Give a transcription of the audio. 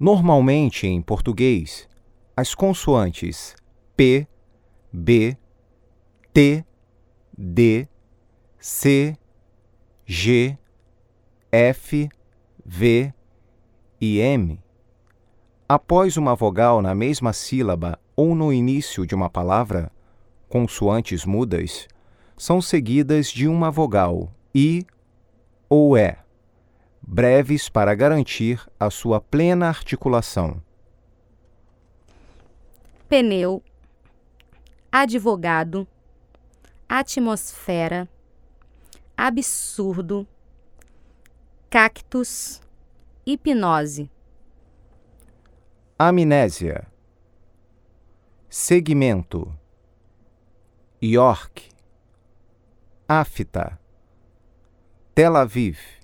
Normalmente, em português, as consoantes P, B, T, D, C, G, F, V e M, após uma vogal na mesma sílaba ou no início de uma palavra, consoantes mudas, são seguidas de uma vogal I ou E, breves para garantir a sua plena articulação. pneu, advogado, atmosfera, absurdo, cactus, hipnose, Amnésia. Segmento. York. Afta. Tel Aviv.